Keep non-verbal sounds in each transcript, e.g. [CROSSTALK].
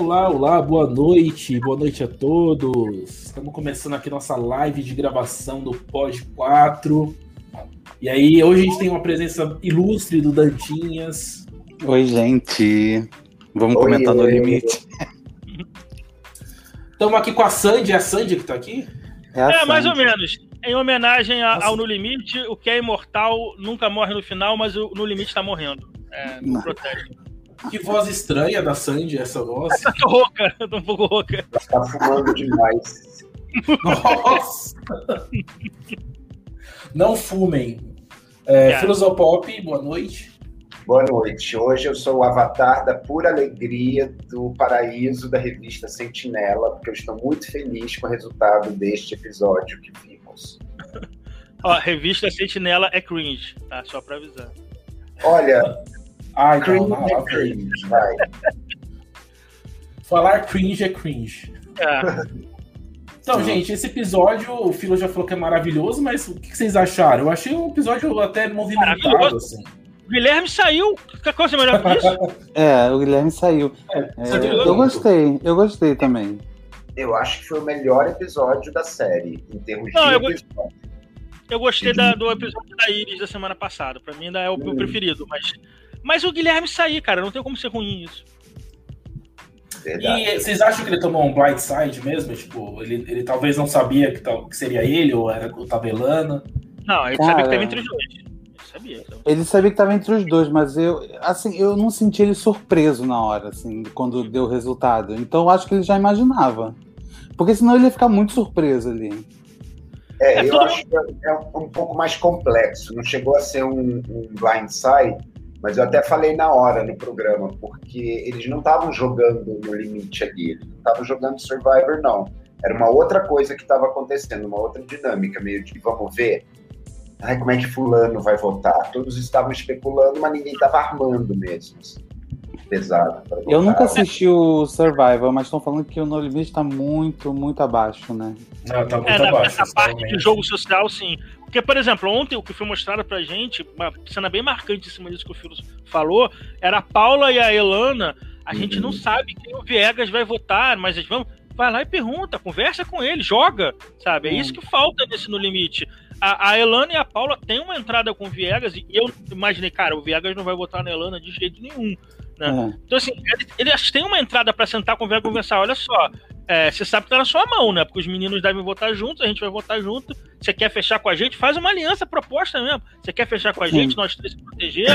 Olá, olá, boa noite, boa noite a todos. Estamos começando aqui nossa live de gravação do Pod 4. E aí, hoje a gente tem uma presença ilustre do Dantinhas. Oi, gente. Vamos oi, comentar oi, no limite. Estamos aqui com a Sandy, é a Sandy que está aqui? É, é mais ou menos. Em homenagem a, ao No Limite, o que é imortal nunca morre no final, mas o No Limite está morrendo. É, no protesto. Que voz estranha da Sandy, essa voz. Eu [LAUGHS] tô rouca, eu tô um pouco rouca. Ela tá fumando demais. Nossa! Não fumem. É, é. Filosopop, boa noite. Boa noite. Hoje eu sou o avatar da pura alegria do paraíso da revista Sentinela, porque eu estou muito feliz com o resultado deste episódio que vimos. Ó, revista Sentinela é cringe, tá? Só pra avisar. Olha, Ai, cringe não, não, é cringe, vai. [LAUGHS] Falar cringe é cringe. É. Então, gente, esse episódio, o Filo já falou que é maravilhoso, mas o que vocês acharam? Eu achei um episódio até movimentado, assim. O Guilherme saiu. Que coisa melhor que isso? [LAUGHS] É, o Guilherme saiu. É, é, eu gostei, eu gostei também. Eu acho que foi o melhor episódio da série, em termos Não, de eu episódio. Eu gostei da, do episódio da Iris da semana passada. Pra mim ainda é o meu hum. preferido, mas mas o Guilherme sair, cara, não tem como ser ruim isso. Verdade. E vocês acham que ele tomou um blindside mesmo? Tipo, ele, ele talvez não sabia que, que seria ele ou era o Tabelano? Não, ele cara, sabia que estava entre os dois. Ele sabia, então. ele sabia que estava entre os dois, mas eu, assim, eu não senti ele surpreso na hora, assim, quando deu o resultado. Então eu acho que ele já imaginava. Porque senão ele ia ficar muito surpreso ali. É, é eu acho que é um pouco mais complexo. Não chegou a ser um, um blindside, mas eu até falei na hora no programa, porque eles não estavam jogando no limite ali, eles não estavam jogando Survivor, não. Era uma outra coisa que estava acontecendo, uma outra dinâmica, meio de vamos ver. Ai, como é que fulano vai votar? Todos estavam especulando, mas ninguém estava armando mesmo. Assim, pesado. Eu nunca assisti o Survivor, mas estão falando que o No Limite está muito, muito abaixo, né? Não, tá muito é, abaixo. Essa parte de jogo social, sim. Porque, por exemplo, ontem o que foi mostrado pra gente, uma cena bem marcante em cima disso que o Filo falou, era a Paula e a Elana. A uhum. gente não sabe quem o Viegas vai votar, mas eles vão. Vai lá e pergunta, conversa com ele, joga, sabe? É uhum. isso que falta nesse No Limite. A, a, Elana e a Paula têm uma entrada com o Viegas e eu imaginei, cara, o Viegas não vai votar na Elana de jeito nenhum. Né? Uhum. Então, assim, eles, eles têm uma entrada para sentar com o Viegas e conversar. Olha só, é, você sabe que tá na sua mão, né? Porque os meninos devem votar juntos, a gente vai votar junto. Você quer fechar com a gente? Faz uma aliança proposta mesmo. Você quer fechar com a gente? Nós três se protegemos.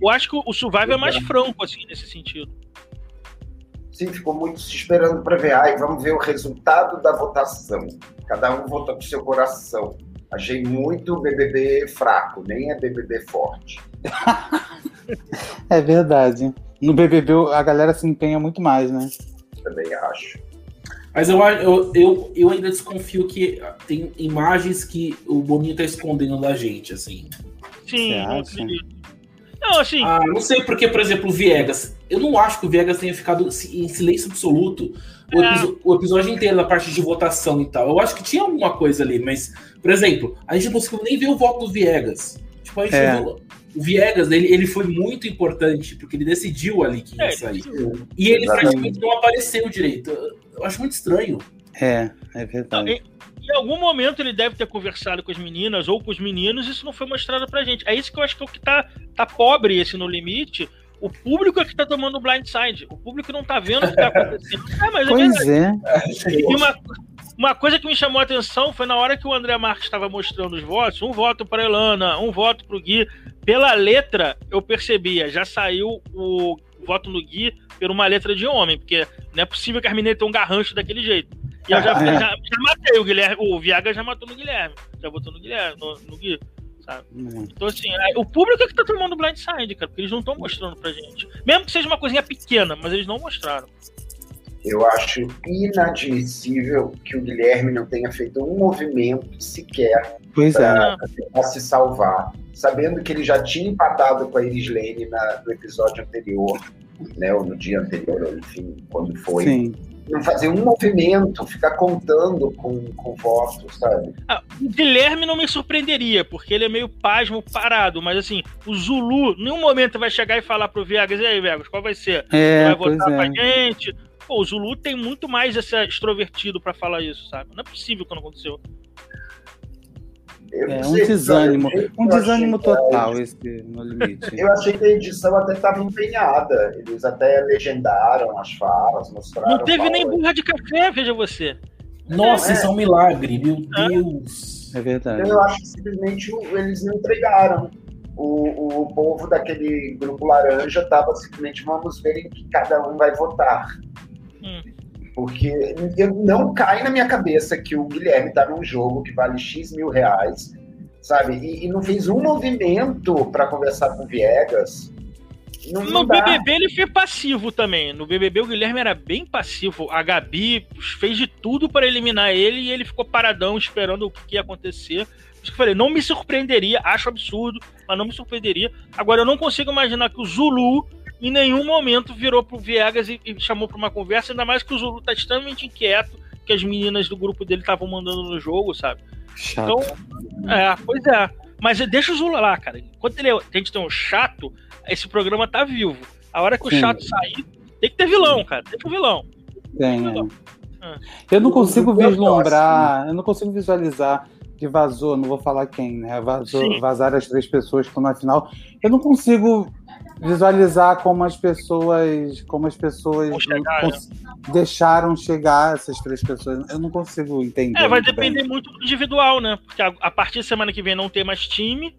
Eu acho que o Survival é mais franco, assim, nesse sentido. Sim, ficou muito se esperando para ver. Ai, vamos ver o resultado da votação. Cada um vota com seu coração. Achei muito BBB fraco, nem é BBB forte. [LAUGHS] é verdade. No BBB a galera se empenha muito mais, né? também acho. Mas eu, eu, eu, eu ainda desconfio que tem imagens que o Boninho tá escondendo da gente, assim. Sim, não, assim. Ah, não sei porque, por exemplo, o Viegas. Eu não acho que o Viegas tenha ficado em silêncio absoluto o, é. o, episódio inteiro na parte de votação e tal. Eu acho que tinha alguma coisa ali, mas, por exemplo, a gente não conseguiu nem ver o voto do Viegas. Tipo, a gente é. viu, o Viegas, ele, ele foi muito importante, porque ele decidiu ali que ia é, sair. E ele praticamente não apareceu direito. Eu acho muito estranho. É, é verdade. em, em, algum momento ele deve ter conversado com as meninas ou com os meninos, isso não foi mostrado pra gente. É isso que eu acho que é o que tá, tá pobre esse no limite. O público é que tá tomando blindside. O público não tá vendo o que tá acontecendo. [LAUGHS] É, mas pois é. é. E uma, uma coisa que me chamou a atenção foi na hora que o André Marques estava mostrando os votos, um voto para Elana, um voto para o Gui. Pela letra, eu percebia, já saiu o voto no Gui por uma letra de homem, porque não é possível que a menina tenha um garrancho daquele jeito. E eu já, [LAUGHS] já, já, matei o Guilherme, o Viaga já matou no Guilherme, já votou no Guilherme, no, no Gui. Sabe? Então, assim, é, o público é que tá tomando blindside, cara, porque eles não estão mostrando pra gente. Mesmo que seja uma coisinha pequena, mas eles não mostraram. Eu acho inadmissível que o Guilherme não tenha feito um movimento sequer para é. se salvar, sabendo que ele já tinha empatado com a Iris Lane na, no episódio anterior, né, ou no dia anterior, ou enfim, quando foi. Sim. não fazer um movimento, ficar contando com, com votos, sabe? Ah, o Guilherme não me surpreenderia, porque ele é meio pasmo, parado, mas assim, o Zulu, em nenhum momento vai chegar e falar pro Vegas, e aí, Vegas, qual vai ser? É, vai votar é. pra gente? Pô, o Zulu tem muito mais esse extrovertido para falar isso, sabe? Não é possível que não aconteceu. É, um desânimo, um desânimo total esse no limite. Eu achei que a edição até estava empenhada. Eles até legendaram as falas, mostraram. Não teve nem burra de café, veja você. Nossa, é. isso é um milagre, meu Deus. É verdade. Eu acho que simplesmente eles não entregaram. O, o povo daquele grupo laranja estava simplesmente vamos ver em que cada um vai votar. Hum. Porque eu, não cai na minha cabeça que o Guilherme tá num jogo que vale X mil reais, sabe? E, e não fez um movimento para conversar com o Viegas. Não, no não BBB ele foi passivo também. No BBB o Guilherme era bem passivo. A Gabi fez de tudo para eliminar ele e ele ficou paradão esperando o que ia acontecer. Por isso que eu falei, não me surpreenderia, acho absurdo, mas não me surpreenderia. Agora eu não consigo imaginar que o Zulu em nenhum momento virou pro Viegas e, e chamou para uma conversa, ainda mais que o Zulu tá extremamente inquieto, que as meninas do grupo dele estavam mandando no jogo, sabe? Chato. Então, é, pois é. Mas deixa o Zulu lá, cara. Enquanto ele é, a gente tem um chato, esse programa tá vivo. A hora que Sim. o chato sair, tem que ter vilão, cara. Tem que ter vilão. Tem, vilão. É. Eu não consigo vislumbrar, eu não consigo visualizar que vazou, não vou falar quem, né? Vazou, vazaram as três pessoas que estão na final. Eu não consigo visualizar como as pessoas como as pessoas chegar, né? deixaram chegar essas três pessoas eu não consigo entender é vai depender bem. muito do individual né porque a, a, partir da semana que vem não tem mais time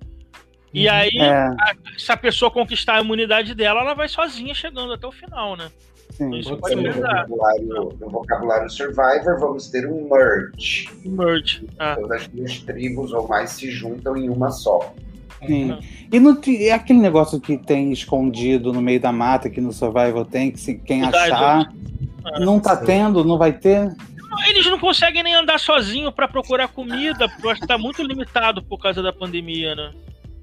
e uhum. aí é. a, se a pessoa conquistar a imunidade dela ela vai sozinha chegando até o final né Sim, isso pode no, vocabulário, no vocabulário Survivor, vamos ter um merge. Merge. Ah. Todas as duas tribos ou mais se juntam em uma só. Sim. Uhum. E no, é aquele negócio que tem escondido no meio da mata, que no Survival tem, que se, quem achar. Não tá tendo, não vai ter? Eles não conseguem nem andar sozinho para procurar comida, porque tá muito limitado por causa da pandemia, né?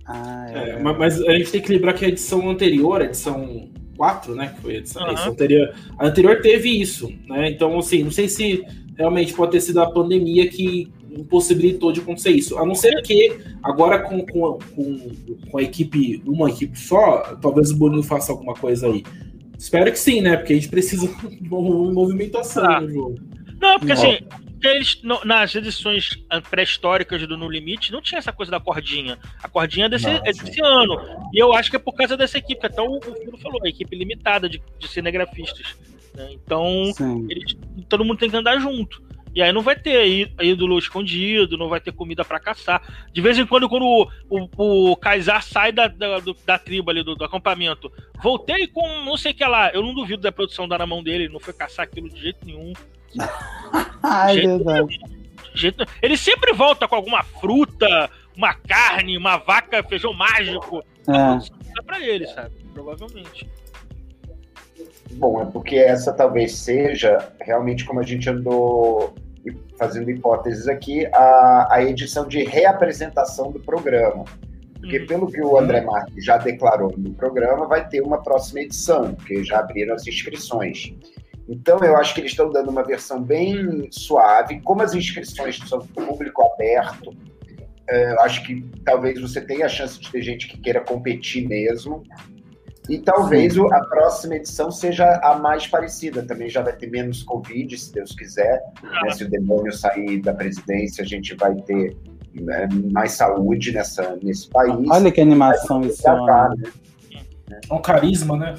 Ah, é. É, mas a gente tem que lembrar que a edição anterior, a edição 4, né? Que foi a edição, uhum. a edição anterior. A anterior teve isso, né? Então, assim, não sei se realmente pode ter sido a pandemia que impossibilitou de acontecer isso. A não ser que agora com, com, com, com a equipe, uma equipe só, talvez o Boninho faça alguma coisa aí. Espero que sim, né? Porque a gente precisa [LAUGHS] de uma movimentação ah. no jogo. Não, porque assim, eles, nas edições pré-históricas do No Limite, não tinha essa coisa da cordinha. A cordinha é desse, é desse ano. E eu acho que é por causa dessa equipe, até o, Filo falou, a equipe limitada de, de cinegrafistas. Né? Então, eles, todo mundo tem que andar junto. E aí não vai ter ídolo escondido, não vai ter comida para caçar. De vez em quando, quando o, o, o Kaysar sai da, da, da tribo ali, do, do, acampamento, voltei com não sei o que lá. Eu não duvido da produção dar na mão dele, não foi caçar aquilo de jeito nenhum. [LAUGHS] Ai, jeito verdade. Jeito, ele sempre volta com alguma fruta, uma carne, uma vaca, feijão mágico. É. Pra ele, sabe? Provavelmente. Bom, é porque essa talvez seja realmente como a gente andou fazendo hipóteses aqui, a, a edição de reapresentação do programa. Porque, uhum. pelo que o André Marques já declarou no programa, vai ter uma próxima edição, porque já abriram as inscrições. Então, eu acho que eles estão dando uma versão bem suave. Como as inscrições são público aberto, é, eu acho que talvez você tenha a chance de ter gente que queira competir mesmo. E talvez Sim. a próxima edição seja a mais parecida. Também já vai ter menos Covid, se Deus quiser. Né? Se o demônio sair da presidência, a gente vai ter né, mais saúde nessa, nesse país. Olha que animação isso. Ano. Né? É um carisma, né?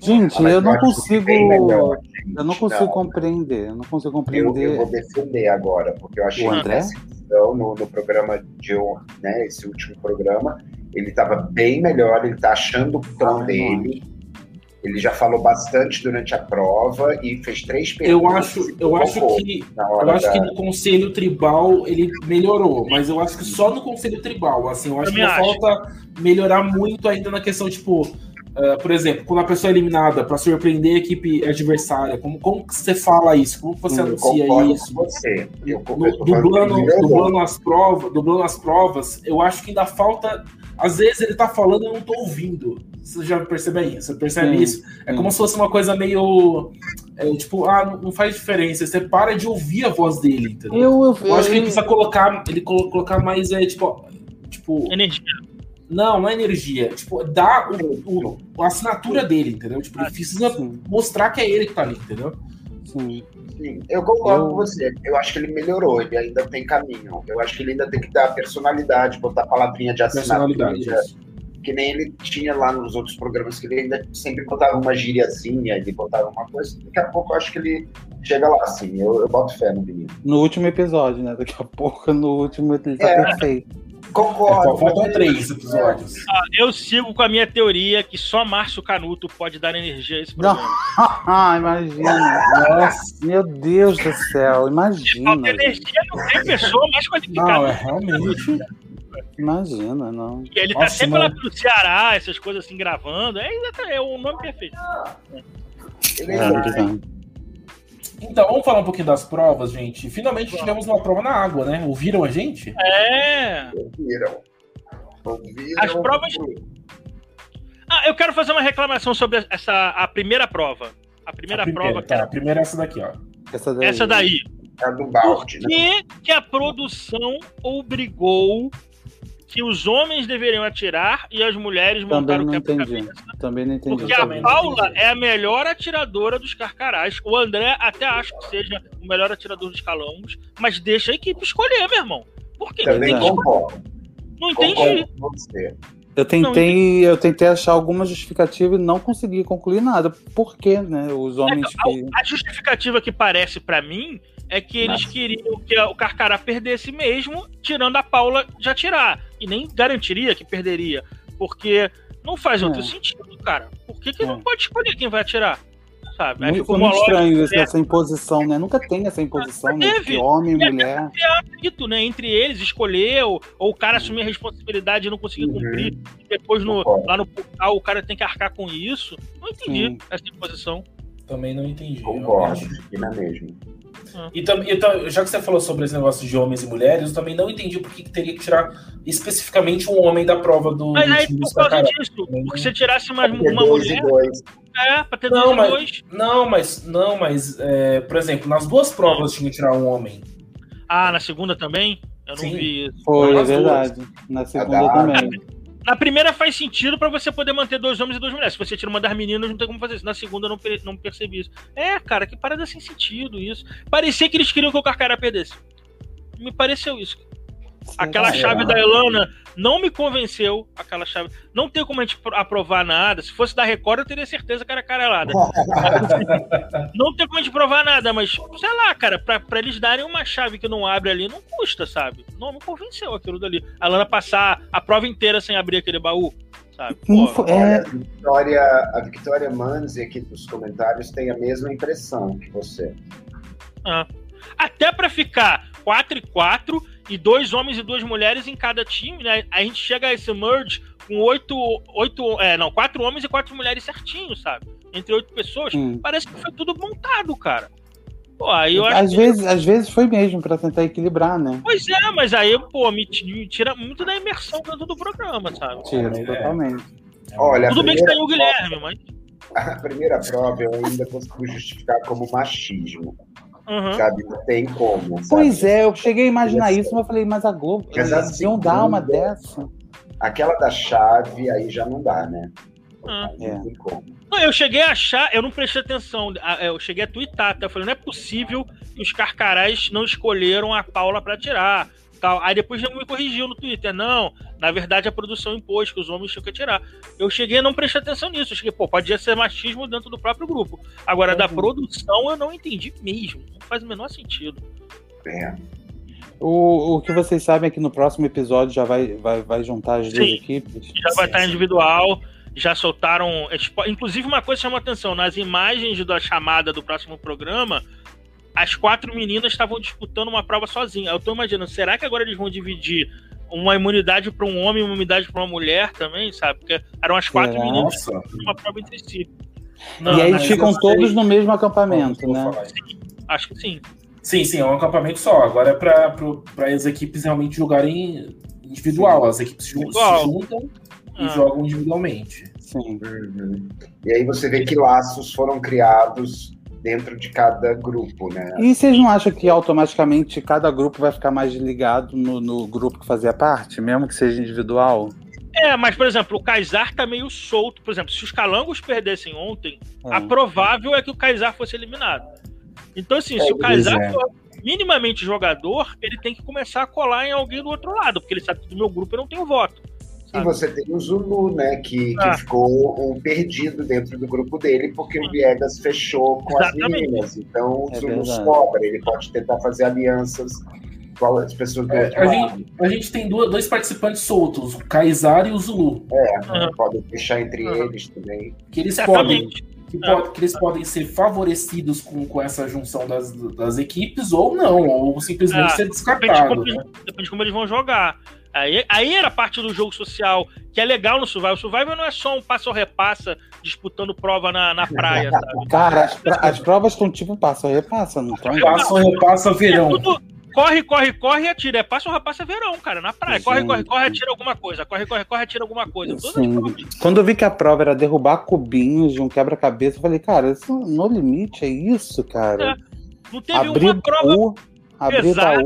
Gente, eu não consigo. Melhor, eu não consigo não. compreender. Eu não consigo compreender. Eu, eu, vou defender agora, porque eu achei o André? que no, no programa de né, esse último programa, ele estava bem melhor, ele está achando o tom ah, dele. Ele já falou bastante durante a prova e fez três perguntas. Eu acho, eu acho que, eu acho da... que no conselho tribal ele melhorou, mas eu acho que só no conselho tribal, assim, eu acho eu que acho. falta melhorar muito ainda na questão tipo, uh, por exemplo, quando a pessoa é eliminada para surpreender a equipe adversária, como, como que você fala isso? Como você hum, anuncia isso? você. Eu, eu dublando, dublando as provas, dublando as provas, eu acho que ainda falta às vezes ele tá falando e eu não tô ouvindo. Você já percebe isso? Você percebe sim, isso? É sim. como se fosse uma coisa meio. É, tipo, ah, não faz diferença. Você para de ouvir a voz dele, entendeu? Eu, eu, eu acho que ele precisa colocar, ele colocar mais, é, tipo, tipo. Energia. Não, não é energia. Tipo, dá o, o a assinatura dele, entendeu? Tipo, ele precisa mostrar que é ele que tá ali, entendeu? Sim. Sim, eu concordo eu... com você. Eu acho que ele melhorou, ele ainda tem caminho. Eu acho que ele ainda tem que dar personalidade, botar palavrinha de assinatura. Que nem ele tinha lá nos outros programas, que ele ainda sempre botava uma gíriazinha, ele botava uma coisa. Daqui a pouco eu acho que ele chega lá, assim. Eu, eu boto fé no menino. No último episódio, né? Daqui a pouco, no último ele tá é. perfeito. Concordo. Faltam três episódios. Ah, eu sigo com a minha teoria que só Márcio Canuto pode dar energia a esse programa. Não. [LAUGHS] imagina. Nossa, meu Deus do céu, imagina. Falta energia não tem pessoa mais qualificada. Não, é realmente. Imagina, não. E ele tá Nossa, tá sempre mano. lá pelo Ceará, essas coisas assim, gravando. É, é o nome perfeito. Ele é, é então, vamos falar um pouquinho das provas, gente. Finalmente tivemos uma prova na água, né? Ouviram a gente? É. Ouviram. Ouviram. As provas. Ah, eu quero fazer uma reclamação sobre essa a primeira prova. A primeira, a primeira prova. Tá, era... a primeira é essa daqui, ó. Essa daí. Essa daí. É do balde, Por que, né? que a produção obrigou que os homens deveriam atirar e as mulheres montar o quebra-cabeça. Também não entendi. Porque a Paula é a melhor atiradora dos carcarás. O André até acho que seja o melhor atirador dos calombos, mas deixa a equipe escolher, meu irmão. Por quê? Também não concordo. Não entendi. Eu tentei, eu tentei achar alguma justificativa e não consegui concluir nada. Por quê, né? Os homens é, que... A justificativa que parece para mim é que eles Nossa. queriam que o Carcará perdesse mesmo, tirando a Paula de atirar. E nem garantiria que perderia. Porque não faz é. outro sentido, cara. Por que, que é. não pode escolher quem vai atirar? Sabe? Muito, ficou muito estranho isso, essa imposição, né? Nunca tem essa imposição, né? Homem e mulher. É atrito, né? Entre eles, escolher, ou, ou o cara assumir a responsabilidade e não conseguir uhum. cumprir. E depois, no, lá no portal, o cara tem que arcar com isso. Não entendi Sim. essa imposição. Também não entendi. Concordo, aqui na mesma. E também, já que você falou sobre esse negócio de homens e mulheres, eu também não entendi por que teria que tirar especificamente um homem da prova do. Mas aí, por causa disso, porque se tirasse uma, uma mulher. É, pra ter não, dois mas, dois. Não, mas, não, mas é, por exemplo, nas duas provas tinha que tirar um homem. Ah, na segunda também? Eu não Sim. vi isso. Foi, é verdade. Na segunda também. Na primeira faz sentido para você poder manter dois homens e duas mulheres. Se você tira uma das meninas, não tem como fazer isso. Na segunda, eu não, não percebi isso. É, cara, que parada sem sentido isso. Parecia que eles queriam que o Carcara perdesse. Me pareceu isso. Aquela chave da Elana não me convenceu. Aquela chave. Não tem como a gente aprovar nada. Se fosse da Record, eu teria certeza que era carelada. [LAUGHS] não tem como a gente provar nada, mas sei lá, cara, pra, pra eles darem uma chave que não abre ali, não custa, sabe? Não me convenceu aquilo dali. A Lana passar a prova inteira sem abrir aquele baú. Sabe? Pô, é... a, Victoria, a Victoria Manzi aqui nos comentários tem a mesma impressão que você. Ah. Até para ficar 4 e 4 e dois homens e duas mulheres em cada time, né? A gente chega a esse merge com oito, oito é, não, quatro homens e quatro mulheres certinho, sabe? Entre oito pessoas. Hum. Parece que foi tudo montado, cara. Pô, aí eu às vezes, que... às vezes foi mesmo para tentar equilibrar, né? Pois é, mas aí, pô, me, me tira muito da imersão dentro do programa, sabe? Tira, é. totalmente. Olha, Tudo bem que saiu o Guilherme, mas. A primeira prova eu ainda consigo justificar como machismo. Uhum. Sabe? Não tem como. Sabe? Pois é, eu cheguei a imaginar isso, mas eu falei, mas a Globo, mas eles iam dar uma dessa. Aquela da chave, aí já não dá, né? Ah. É. Não tem como. Não, eu cheguei a achar, eu não prestei atenção, eu cheguei a twittar, até eu falei, não é possível que os carcarás não escolheram a Paula para tirar tal. Aí depois já me corrigiu no Twitter. Não, na verdade a produção impôs que os homens tinham que tirar. Eu cheguei a não prestar atenção nisso. Eu cheguei, pô, podia ser machismo dentro do próprio grupo. Agora, uhum. da produção eu não entendi mesmo. Não faz o menor sentido. É. O, o que vocês sabem é que no próximo episódio já vai, vai, vai juntar as duas equipes. Já vai estar individual. Já soltaram. É, tipo, inclusive, uma coisa chamou atenção: nas imagens da chamada do próximo programa, as quatro meninas estavam disputando uma prova sozinha. Eu tô imaginando, será que agora eles vão dividir uma imunidade para um homem e uma imunidade para uma mulher também, sabe? Porque eram as quatro Nossa. meninas disputando uma prova entre si. Não, e aí eles ficam todos no mesmo acampamento, né? Sim, acho que sim. Sim, sim, é um acampamento só. Agora é para as equipes realmente jogarem individual. As equipes individual. se juntam ah. e jogam individualmente. Sim. Uhum. E aí você vê que laços foram criados dentro de cada grupo, né? E vocês não acham que automaticamente cada grupo vai ficar mais ligado no, no grupo que fazia parte, mesmo que seja individual? É, mas, por exemplo, o Kaysar tá meio solto. Por exemplo, se os Calangos perdessem ontem, é. a provável é que o Kaysar fosse eliminado. Então, assim, é, se o Kaysar é. for minimamente jogador, ele tem que começar a colar em alguém do outro lado, porque ele sabe que do meu grupo eu não tenho voto. E você tem o Zulu, né? Que, ah. que ficou um perdido dentro do grupo dele, porque o Viegas fechou com Exatamente. as meninas. Então o é Zulu verdade. sobra, ele pode tentar fazer alianças com as pessoas do é, a, gente, a gente tem dois, dois participantes soltos, o Kaysar e o Zulu. É, uhum. podem fechar entre uhum. eles também. Que eles podem. Que, pode, que, eles podem ser favorecidos com, com essa junção das, das equipes ou não, ou simplesmente é, ser descartado. Depende de, como, né? depende de como eles vão jogar. Aí, aí era parte do jogo social, que é legal no Survival. O Survival não é só um passo ou repassa disputando prova na, na praia, [LAUGHS] sabe? Cara, as, as provas estão tipo passo ou repassa, não estão? Passo ou repassa verão. É tudo, corre, corre, corre e atira. É passo ou repassa verão, cara, na praia. Corre, Sim. corre, corre, atira alguma coisa. Corre, corre, corre, atira alguma coisa. Quando eu vi que a prova era derrubar cubinhos de um quebra-cabeça, eu falei, cara, isso no limite é isso, cara. É. Não teve abrir uma prova pesada,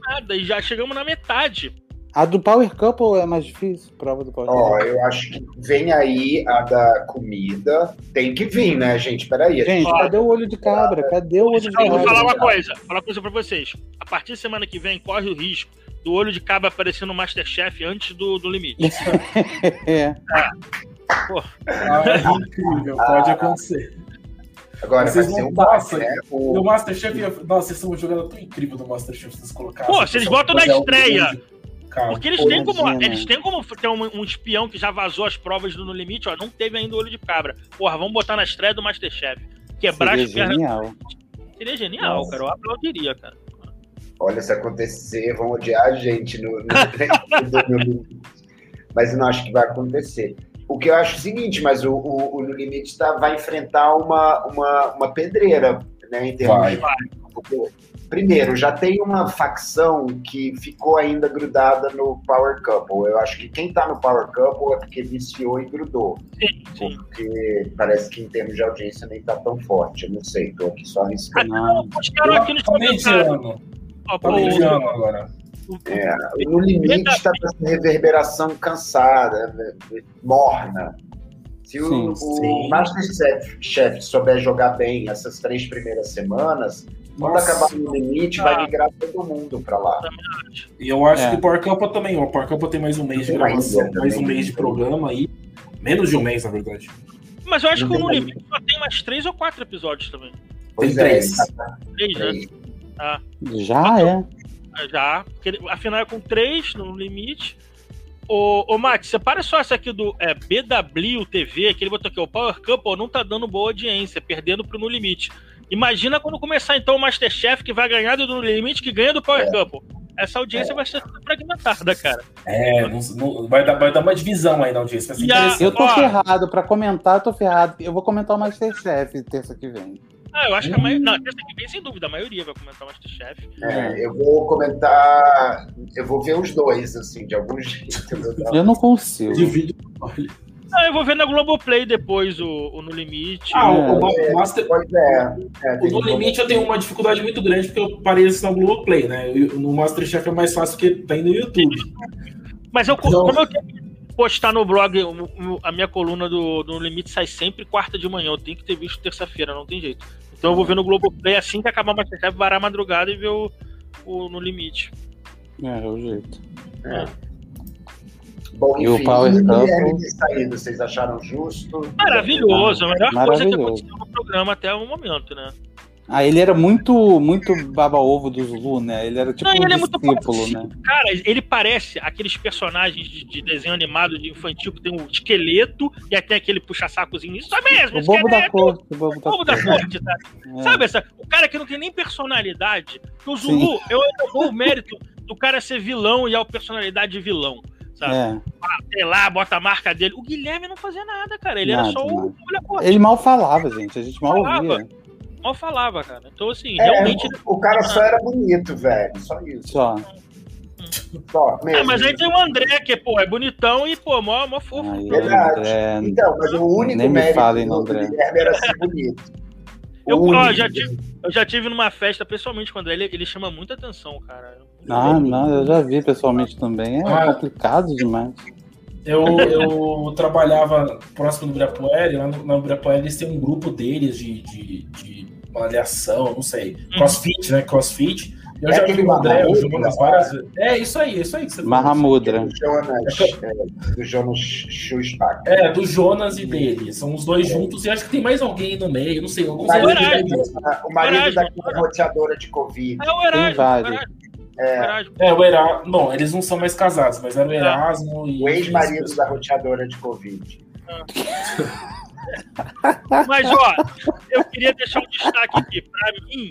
nada, e já chegamos na metade. A do Power Couple é mais difícil? Prova do Power Ó, oh, eu acho que vem aí a da comida. Tem que vir, né, gente? Peraí. Gente, gente cadê o olho de cabra? Cadê o olho de cabra? Vou falar uma coisa. Vou falar uma coisa pra vocês. A partir da semana que vem, corre o risco do olho de cabra aparecer no Masterchef antes do, do limite. [LAUGHS] é. Pô. Ah, é incrível. Pode acontecer. Agora, vocês vão nossa, né? o... o Masterchef. Nossa, vocês estão jogando tão incrível no Masterchef vocês colocaram. Pô, eles botam na estreia cara. Porque eles têm como. Eles têm como ter um, um, espião que já vazou as provas do No Limite, ó. Não teve ainda olho de cabra. Porra, vamos botar na estreia do Masterchef. Quebrar Seria as pernas. Genial. Seria genial, Nossa. cara. Eu aplaudiria, cara. Olha, se acontecer, vão odiar a gente no, no, [LAUGHS] no Mas eu não acho que vai acontecer. O que eu acho é o seguinte, mas o, o, o No Limite tá, vai enfrentar uma, uma, uma pedreira, né? Em termos vai. de. Primeiro, já tem uma facção que ficou ainda grudada no Power Couple. Eu acho que quem tá no Power Couple é porque viciou e grudou. Sim, sim. Porque parece que em termos de audiência nem tá tão forte. Eu não sei, tô aqui só arriscando. Ah, postaram aqui nos comentários. Tá mediano agora. É, no limite está com essa reverberação cansada, morna. Se o, sim, o Masterchef souber jogar bem essas três primeiras semanas, quando Nossa. acabar o limite, ah. vai migrar todo mundo para lá. E eu acho é. que o Power Camp também. O Power Camp tem mais um mês de gravação, mais um mês de programa aí. Menos de um mês, na verdade. Mas eu acho que o No Limite só tem mais três ou quatro episódios também. Pois tem é, três. Três, né? Ah. Já é. Já. Afinal é com três no limite. Ô, ô Max, separa só essa aqui do é, BW TV, que ele botou aqui, o Power Couple não tá dando boa audiência, perdendo pro No Limite. Imagina quando começar então o Masterchef que vai ganhar do No Limite, que ganha do Power é. Couple. Essa audiência é. vai ser fragmentada, cara. É, não, não, vai, dar, vai dar uma divisão aí na audiência. eu tô ó, ferrado, pra comentar, eu tô ferrado. Eu vou comentar o Masterchef terça que vem. Ah, eu acho que a maioria. Não, terça que vem, sem dúvida, a maioria vai comentar o Masterchef. É, eu vou comentar. Eu vou ver os dois, assim, de algum [LAUGHS] jeito. Eu não consigo. Divide. Olha. Ah, eu vou ver na Globoplay depois o, o No Limite. Ah, o, o, é, Master... é, é, o No Limite eu tenho uma dificuldade muito grande porque eu parei assim na Globoplay, né? no Masterchef é mais fácil porque tem no YouTube. Mas eu, então... como eu tenho que postar no blog, a minha coluna do, do No Limite sai sempre quarta de manhã. Eu tenho que ter visto terça-feira, não tem jeito. Então eu vou ver no Globoplay assim que acabar o Masterchef, varar a madrugada e ver o, o No Limite. É, é o jeito. É. Bom, enfim, e o Power Couple... saído, vocês acharam justo? Maravilhoso, a melhor coisa que aconteceu no programa até o momento, né? Ah, ele era muito, muito baba-ovo do Zulu, né? Ele era tipo Não, um é discípulo, né? Cara, ele parece aqueles personagens de, de, desenho animado de infantil que tem um esqueleto e até aquele puxa-sacozinho. Isso é mesmo, o bobo da corte. O bobo, o bobo da, corte, tá? É. Sabe, essa, o cara que não tem nem personalidade. O Zulu, Sim. eu, eu dou o mérito do cara ser vilão e a personalidade de vilão sabe? É. Sei lá, bota a marca dele. O Guilherme não fazia nada, cara. Ele nada, era só o Ele mal falava, gente. A gente mal falava. ouvia. Mal falava, cara. Então, assim, é, realmente. O, cara só era bonito, velho. Só isso. Só. [LAUGHS] Só, mesmo. É, mas aí tem o André, que, pô, é bonitão e, pô, mó, mó fofo. Verdade. André... Então, mas o único Nem me fala em André. Guilherme era ser bonito. Eu, ó, já tive, eu já tive numa festa pessoalmente com o André, ele, ele chama muita atenção, cara. Ah, não, eu já vi pessoalmente também. É ah, complicado demais. Eu, eu trabalhava próximo do Ibirapuera, lá no, no Ibirapuera eles têm um grupo deles de, de, de malhação, não sei, hum. crossfit, né? Crossfit. Eu é já vi o André, o Jonas várias vezes. É isso aí, isso aí que você Mahamudra. Do Jonas, é, do Jonas Schuspach. É, do Jonas e dele. São os dois é. juntos e acho que tem mais alguém no meio, não sei. Alguns o marido, o marido daquela roteadora de Covid. É o Erasmo. É. é, o Erasmo. Bom, eles não são mais casados, mas era o Erasmo e. O ex-marido da roteadora de Covid. [LAUGHS] Mas, ó, eu queria deixar um destaque aqui. Para mim,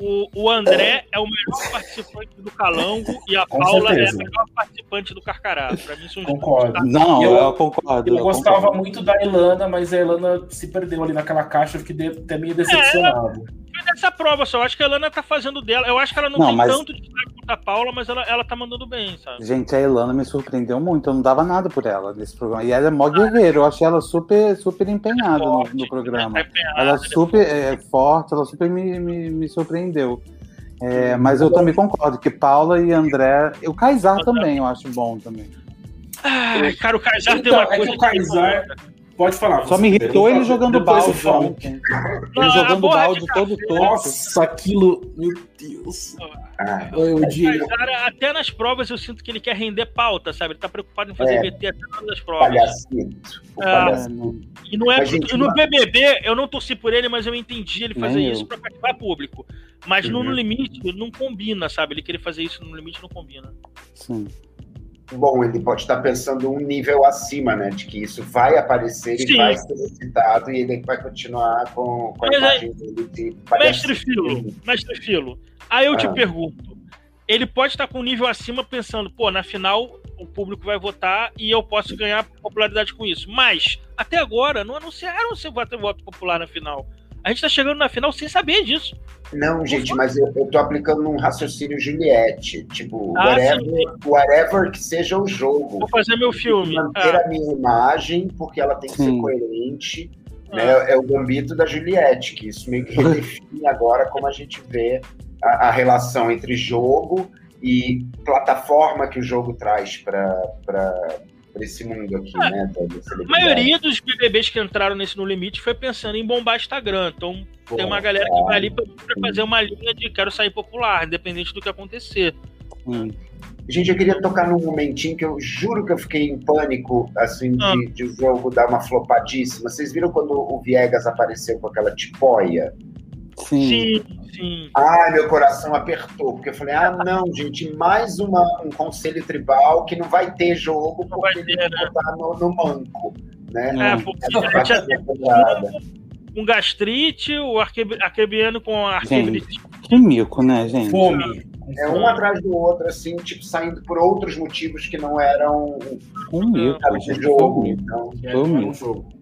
o, o André é o melhor participante do Calango e a Com Paula certeza. é a melhor participante do Carcará. Pra mim, são Concordo. Não, eu, eu, concordo. Eu, eu gostava concordo. muito da Elana, mas a Elana se perdeu ali naquela caixa, eu fiquei até meio decepcionado. É, essa prova só. Eu acho que a Elana tá fazendo dela. Eu acho que ela não, não tem mas... tanto destaque quanto a Paula, mas ela, ela tá mandando bem, sabe? Gente, a Elana me surpreendeu muito. Eu não dava nada por ela nesse programa. E ela é mó guerreira. Eu achei ela super, super empenhada é forte, no, no, programa. É ela é super é, forte, ela super me, me, me surpreendeu. É, mas eu também concordo que Paula e André. O Kaysar também, eu acho bom também. Ai, cara, o Kaysar então, tem uma coisa. É que o Kaysar. Pode falar. Só me irritou ele jogando balde ontem. Ele jogando balde todo todo. Nossa, aquilo. Meu Deus. Ah, eu digo. Até nas provas eu sinto que ele quer render pauta, sabe? Ele tá preocupado em fazer é. VT até nas provas. Palhacito. É. E não é. Gente, no BBB eu não torci por ele, mas eu entendi ele fazer isso para cativar público. Mas uhum. no, no limite não combina, sabe? Ele querer fazer isso no limite não combina. Sim bom, ele pode estar pensando um nível acima, né? De que isso vai aparecer Sim. e vai ser citado e ele vai continuar com, com a imagem dele de Mestre Filo, Mestre Filo, aí eu ah. te pergunto, ele pode estar com um nível acima pensando, pô, na final o público vai votar e eu posso ganhar popularidade com isso. Mas, até agora, não anunciaram se vai ter voto popular na final. A gente tá chegando na final sem saber disso. Não, gente, mas eu, eu tô aplicando um raciocínio Juliette. Tipo, ah, whatever, whatever, que seja o jogo. Vou fazer meu filme. Manter ah. a minha imagem, porque ela tem que ser coerente. Ah. Né? É o gambito da Juliette, que isso meio que [LAUGHS] redefine agora como a gente vê a, a relação entre jogo e plataforma que o jogo traz para para esse mundo aqui, é, né? A maioria dos BBBs que entraram nesse No Limite foi pensando em bombar Instagram. Então Pô, tem uma galera que vai ali para fazer uma linha de quero sair popular, independente do que acontecer. Hum. Gente, eu queria tocar num momentinho que eu juro que eu fiquei em pânico, assim, ah. de, de o jogo dar uma flopadíssima. Vocês viram quando o Viegas apareceu com aquela tipóia? Sim. sim, sim. Ai, meu coração apertou, porque eu falei, ah, não, gente, mais uma, um conselho tribal que não vai ter jogo não porque ter, ele né? botar no, no manco, né? É, porque um gastrite, o arquebiano com arquebite. Que mico, né, gente? Fome. É um atrás do outro, assim, tipo, saindo por outros motivos que não eram um mico, de jogo. Então, um mico.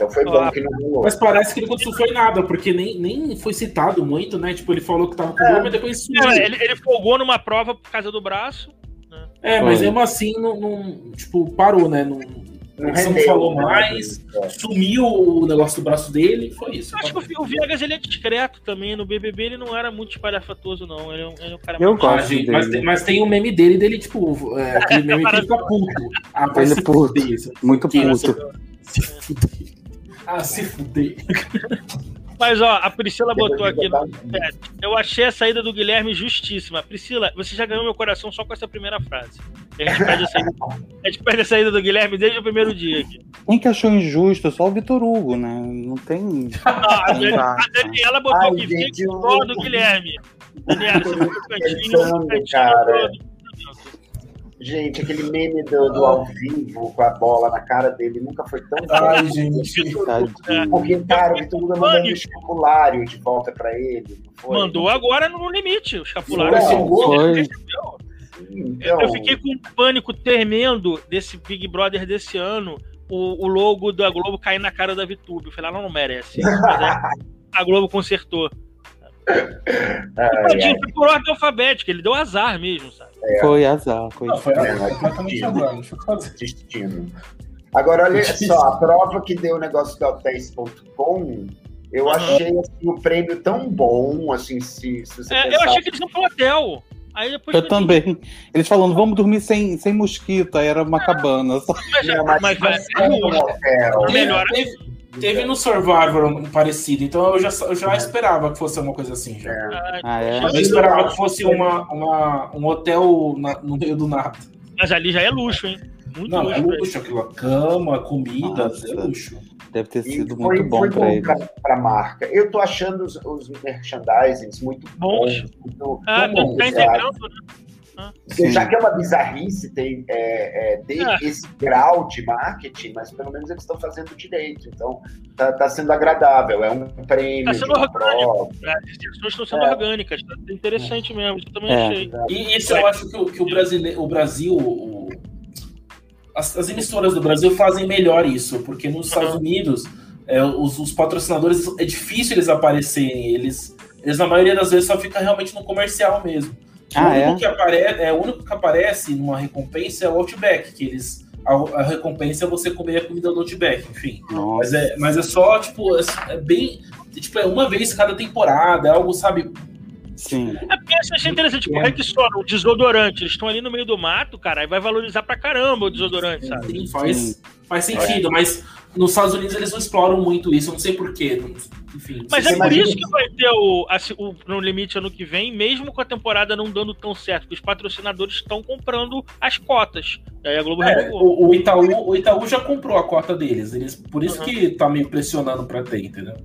Então foi bom que não rolou. Mas parece que ele não foi nada, porque nem, nem foi citado muito, né? Tipo, ele falou que tava com é. dor, mas depois sumiu. É, ele, ele folgou numa prova por causa do braço. Né? É, mas mesmo assim, não, não, tipo, parou, né? Não, não, não falou né? mais, é. sumiu o negócio do braço dele, foi isso. Acho que o, Viegas ele é discreto também. No BBB ele não era muito espalhafatoso, não. Ele é um, ele é um cara Eu gosto. Dele. Mas, tem, mas tem um meme dele, dele, tipo, é, aquele meme que ele [LAUGHS] fica puto. Ah, ele é puto. Muito puto. Se fuder. Ah, se fuder. Mas ó, a Priscila botou aqui no chat. Eu achei a saída do Guilherme justíssima. Priscila, você já ganhou meu coração só com essa primeira frase. A gente perde a saída, a, gente perde a saída do Guilherme desde o primeiro dia aqui. Quem que achou injusto? Só o Vitor Hugo, né? Não tem. Não, a, Daniela botou Ai, aqui, gente, eu... do Guilherme. Daniela, você cantinho, no cantinho cara. Gente, aquele meme do, do, ao vivo com a bola na cara dele nunca foi tão Ai, gente. Porque, cara, o Vitor mandando um escapulário de volta pra ele. Mandou agora no limite. O escapulário foi. Então... Eu fiquei com um pânico tremendo desse Big Brother desse ano. O, o logo da Globo cair na cara da VTube. Eu falei, ela não merece. [LAUGHS] a Globo consertou. Tadinho, foi por ordem alfabética, ele deu azar mesmo, sabe? É. Foi azar, foi, não, foi completamente azar. Destino. Agora, olha só, a prova que deu o negócio do hotéis.com Eu uhum. achei assim, o prêmio tão bom, assim, se, se você é, pensar... Eu achei que eles iam pro hotel. Aí depois eu também. Eles falando, vamos dormir sem, sem mosquito, aí era uma é. cabana. Só. Mas, é, mas, mas, mas é, um hotel. Melhor. Teve, teve no Survivor um parecido, então eu já, eu já esperava que fosse uma coisa assim. Já. É. Ah, é? Eu esperava que fosse uma, uma, um hotel na, no meio do nada. Mas ali já é luxo, hein? Muito Não, luxo. É luxo, aquilo, cama, comida, Nossa. é luxo. Deve ter sido foi, muito bom para ele. Para a marca. Eu estou achando os, os merchandisings muito bons. Muito, ah, bons, tá integrando, né? Já que é uma bizarrice tem é, é, ter ah. esse grau de marketing, mas pelo menos eles estão fazendo direito. Então tá, tá, sendo agradável, é um prêmio. Está sendo orgânico. As discussões estão sendo é. orgânicas, tá interessante mesmo. Eu também é. achei. E isso eu acho que, o, que o, brasileiro, o Brasil, o, as, as, emissoras do Brasil fazem melhor isso, porque nos uhum. Estados Unidos, é, os, os, patrocinadores, é difícil eles aparecerem, eles, eles na maioria das vezes só fica realmente no comercial mesmo. Ah, o, único é? que apare, é, o único que aparece numa recompensa é o Outback, que eles. A, a recompensa é você comer a comida do Outback, enfim. Mas é, mas é só, tipo, é, é bem. Tipo, é uma vez cada temporada, é algo, sabe, Sim. É porque eu achei interessante, tipo, é que só o desodorante, eles estão ali no meio do mato, cara, e vai valorizar pra caramba o desodorante, sabe? Sim, faz, faz sentido, é. mas nos Estados Unidos eles não exploram muito isso, eu não sei porquê. Enfim. Mas é por isso que vai ter o, o No Limite ano que vem, mesmo com a temporada não dando tão certo, porque os patrocinadores estão comprando as cotas. Aí a Globo é, o, o, Itaú, o Itaú já comprou a cota deles, eles, por isso uhum. que tá meio pressionando pra ter, entendeu?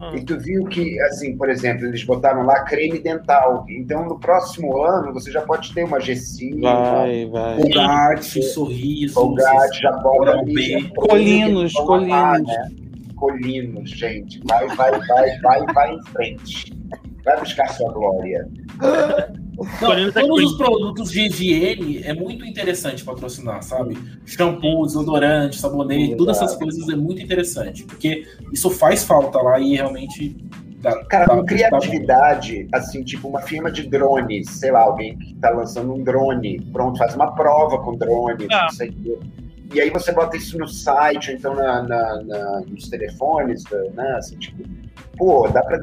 Ah. E tu viu que, assim, por exemplo, eles botaram lá creme dental. Então, no próximo ano, você já pode ter uma gessinha, vai, vai. Colgate, sorriso, Colgate, já. Colinos, colinos. Né? Colinos, gente. Vai, vai, vai, vai, vai em frente. Vai buscar sua glória. Não, todos os produtos de higiene é muito interessante patrocinar, sabe? Shampoo, desodorante, sabonete, todas essas coisas é muito interessante, porque isso faz falta lá e realmente Dá, Cara, dá, com criatividade, dá... assim, tipo uma firma de drones, sei lá, alguém que tá lançando um drone, pronto, faz uma prova com drone, ah. não sei o quê. E aí você bota isso no site, ou então na, na, na nos telefones, né? Assim, tipo, pô, dá pra.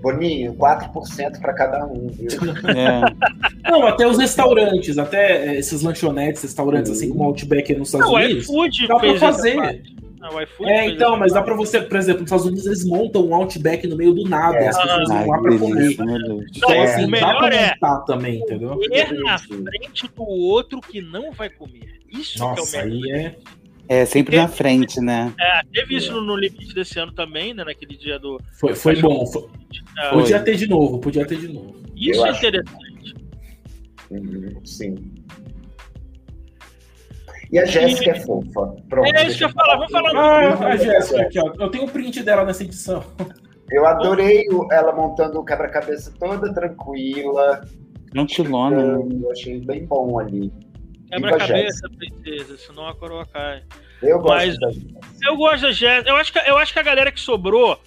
Boninho, 4% para cada um, viu? É. Não, até os restaurantes, até eh, esses lanchonetes, restaurantes, assim como o Outback nos Estados Não, Unidos. O iFood dá pra fazer. Não, é, então, mas dá pra você, por exemplo, nos Estados Unidos eles montam um Outback no meio do nada, é. e as pessoas vão lá pra comer. Então, é. assim, dá pra é montar também, entendeu? Comer na frente do outro que não vai comer. Isso Nossa, que é o melhor. aí é. É, sempre teve, na frente, né? É, teve isso no, no, limite desse ano também, né? Naquele dia do. Foi, foi bom. Foi, é, podia ter de novo, podia ter de novo. Isso Eu é acho... interessante. Sim. E a Jéssica é fofa. Pronto, é isso que eu falar. Vamos falar ah, a Jéssica aqui, ó. Eu tenho um print dela nessa edição. Eu adorei ela montando o quebra-cabeça toda tranquila. Tranquilona. Né? Eu achei bem bom ali. Quebra-cabeça, princesa, senão a coroa cai. Eu gosto Mas, Eu gosto da Jéssica. Eu acho, que, eu acho que a galera que sobrou,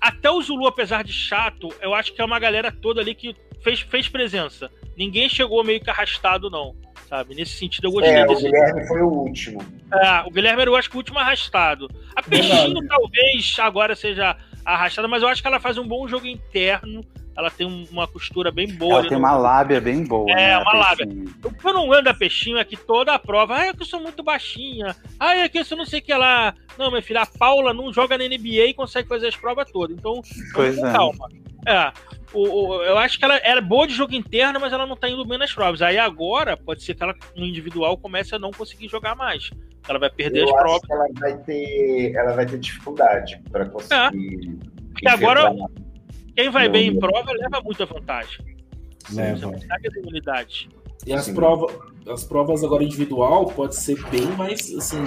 até o Zulu, apesar de chato, eu acho que é uma galera toda ali que fez, fez presença. Ninguém chegou meio que arrastado, não. Sabe? Nesse sentido, eu gostei é, desse. O Guilherme foi o último. É, o Guilherme era, eu acho o último arrastado. A Peixinho talvez agora seja arrastada, mas eu acho que ela faz um bom jogo interno ela tem uma costura bem boa. Ela tem no... uma lábia bem boa. É, né, uma lábia. O que eu não ando a peixinho é que toda a prova, ah, é que eu sou muito baixinha, ah, é que eu não sei o que lá. Não, minha filha, a Paula não joga na NBA e consegue fazer as provas todas. Então, pois é. calma. É. O, o, eu acho que ela era boa de jogo interno, mas ela não tá indo bem nas provas. Aí agora, pode ser que ela, no individual, comece a não conseguir jogar mais. Ela vai perder eu as provas. ela vai ter, ela vai ter dificuldade para conseguir. É. Porque agora. Quem vai bem em prova leva muita vantagem. Leva. Você imunidade. E as provas, as provas agora individual pode ser bem mais assim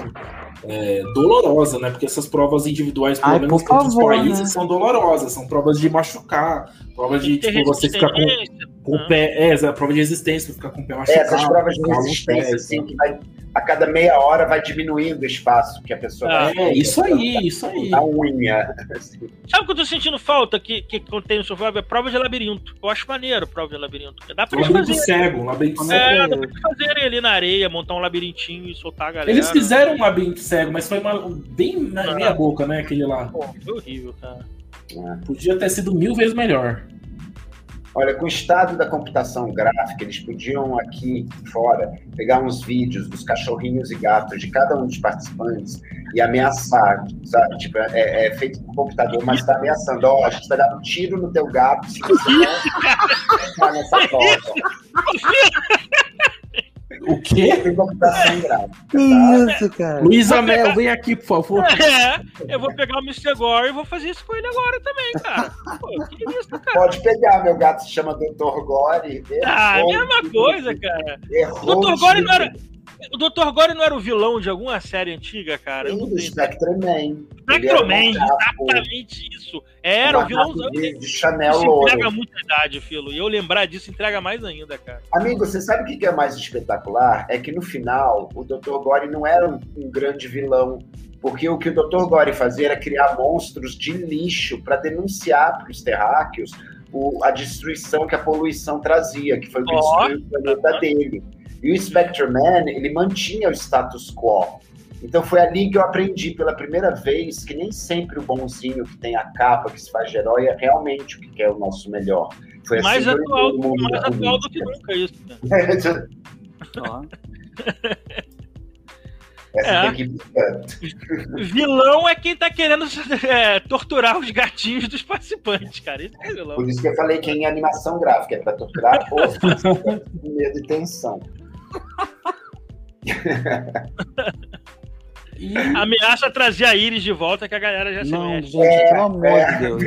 é, dolorosa, né? Porque essas provas individuais, pelo Ai, menos por nos países, né? são dolorosas. São provas de machucar, provas de tipo, você ficar com, com o pé. É, a prova de resistência, ficar com o pé machucado. É, essas provas de resistência, assim, que vai a cada meia hora vai diminuindo o espaço que a pessoa ah, vai. É, isso aí, isso aí. A unha. Sabe o que eu tô sentindo falta que, que contém no Survival? É prova de labirinto. Eu acho maneiro prova de labirinto. Dá pra labirinto fazer. cego, um labirinto cego. É, dá pra fazerem ali na areia, montar um labirintinho e soltar a galera. Eles fizeram um labirinto cego, mas foi uma, bem na ah. meia boca, né? Aquele lá. Pô, foi horrível, cara. É. Podia ter sido mil vezes melhor. Olha, com o estado da computação gráfica, eles podiam aqui fora pegar uns vídeos dos cachorrinhos e gatos de cada um dos participantes e ameaçar, sabe? Tipo, é, é feito com computador, mas está ameaçando. Ó, oh, a gente vai dar um tiro no teu gato se você não [LAUGHS] nessa prova. [LAUGHS] O quê? [LAUGHS] Que tá? isso, cara? Luiz Amel, vem aqui, por favor. [LAUGHS] É, eu vou pegar o Mr. Gore e vou fazer isso com ele agora também, cara. Pô, que isso, cara? Pode pegar, meu gato se chama Dr. Gore. Ah, mesma coisa, cara. Errou Dr. Gore não era. O Dr. Gore não era o vilão de alguma série antiga, cara? Sim, do Spectreman. Spectreman, exatamente isso. Era o vilãozão. De, de Chanel Isso entrega muita idade, Filo. E eu lembrar disso entrega mais ainda, cara. Amigo, você sabe o que é mais espetacular? É que no final, o Dr. Gore não era um, um grande vilão porque o que o Dr. Gore fazia era criar monstros de lixo para denunciar para os terráqueos o, a destruição que a poluição trazia, que foi o que oh, destruiu o planeta dele. E o Spectre Man, ele mantinha o status quo. Então foi ali que eu aprendi pela primeira vez que nem sempre o bonzinho que tem a capa, que se faz de herói, é realmente o que quer o nosso melhor. Foi mais assim atual, mais atual do que nunca isso. Né? [LAUGHS] É. Vilão é quem tá querendo é, torturar os gatinhos dos participantes, cara. Isso é vilão. Por isso que eu falei que é em animação gráfica, é pra torturar os [LAUGHS] com medo e tensão. E... [LAUGHS] Ameaça trazer a Iris de volta que a galera já se não, mexe. Gente, é, pelo amor é. de Deus.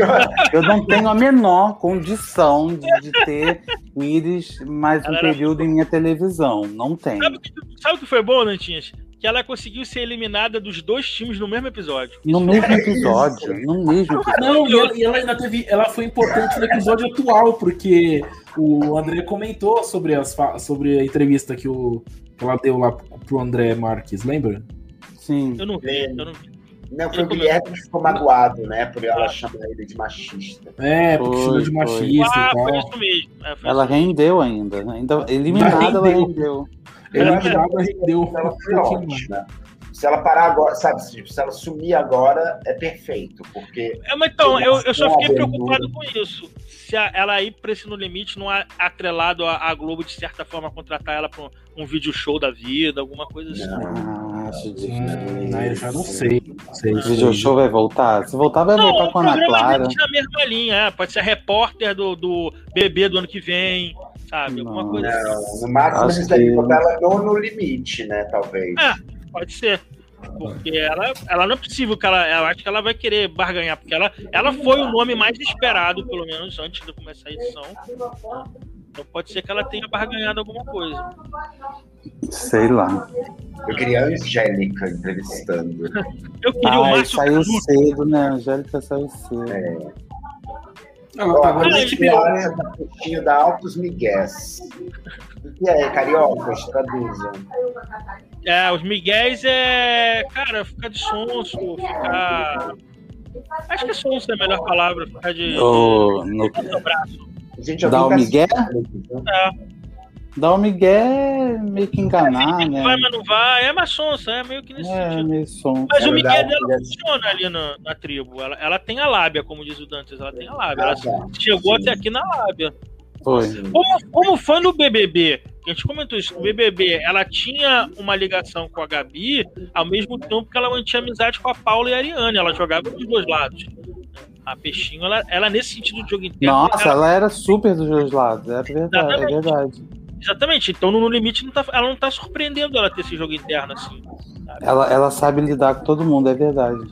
Eu não tenho a menor condição de, de ter Iris mais um período em minha televisão. Não tenho. Sabe o que, sabe que foi bom, Nantinhas? Que ela conseguiu ser eliminada dos dois times no mesmo episódio. No mesmo episódio. no mesmo episódio. Não, e ela, e ela ainda teve. Ela foi importante no episódio atual, porque o André comentou sobre, as, sobre a entrevista que, o, que ela deu lá pro André Marques, lembra? Sim. Eu não vi, eu não vi. Não, foi o Guilherme que ficou magoado, né? Por ela chamar ele de machista. É, porque chamou de machista. Ah, foi isso mesmo. É, foi ela isso rendeu ainda. Ainda eliminada, ela rendeu. Eliminada, rendeu. Ela foi ótima se ela parar agora, sabe, se ela sumir agora, é perfeito, porque... É, mas então, eu, eu só fiquei preocupado com isso. Se a, ela ir pra esse No Limite não é atrelado a, a, Globo, de certa forma, contratar ela pra um, um vídeo show da vida, alguma coisa assim. Não, acho difícil. Hum, eu já não sei. Não sei o vídeo show vai voltar? Se voltar, vai não, voltar com a Ana Clara. na mesma linha, é. pode ser repórter do, do bebê do ano que vem, sabe? Alguma não, coisa assim. No máximo, eles devem botar ela no, no limite, né, talvez. É. Pode ser. Porque ela, ela não é possível que ela. Eu acho que ela vai querer barganhar, porque ela, ela foi o nome mais esperado, pelo menos antes de começar a edição. Então pode ser que ela tenha barganhado alguma coisa. Sei lá. Eu queria a Angélica entrevistando. Eu queria Ai, o Márcio saiu cedo, né? A Angélica saiu cedo. É. Ó, agora a gente hora da da Altos Miguéis. E aí, cariocas, traduzam. É, os miguéis é. Cara, ficar de sonso, ficar. Acho que é sonso é a melhor palavra, ficar de. Oh, no... Gente, Dá o migué? É. Dá o migué meio que enganar, né? Vai, mas não vai. É mais sonsa, é meio que nesse é, sentido. Meio sonso. Mas é o migué dela funciona ali na, na tribo. Ela, ela tem a lábia, como diz o Dantes, ela tem a lábia. Ela ah, chegou Sim. até aqui na lábia. Foi. Como, como fã do BBB, a gente comentou isso, o BBB, ela tinha uma ligação com a Gabi, ao mesmo tempo que ela mantinha amizade com a Paula e a Ariane, ela jogava dos dois lados. A Peixinho, ela, ela nesse sentido de jogo inteiro. Nossa, ela, ela era super dos dois lados, é verdade, é verdade. Exatamente, então no limite não tá, ela não tá surpreendendo ela ter esse jogo interno assim. Ela, ela sabe lidar com todo mundo, é verdade.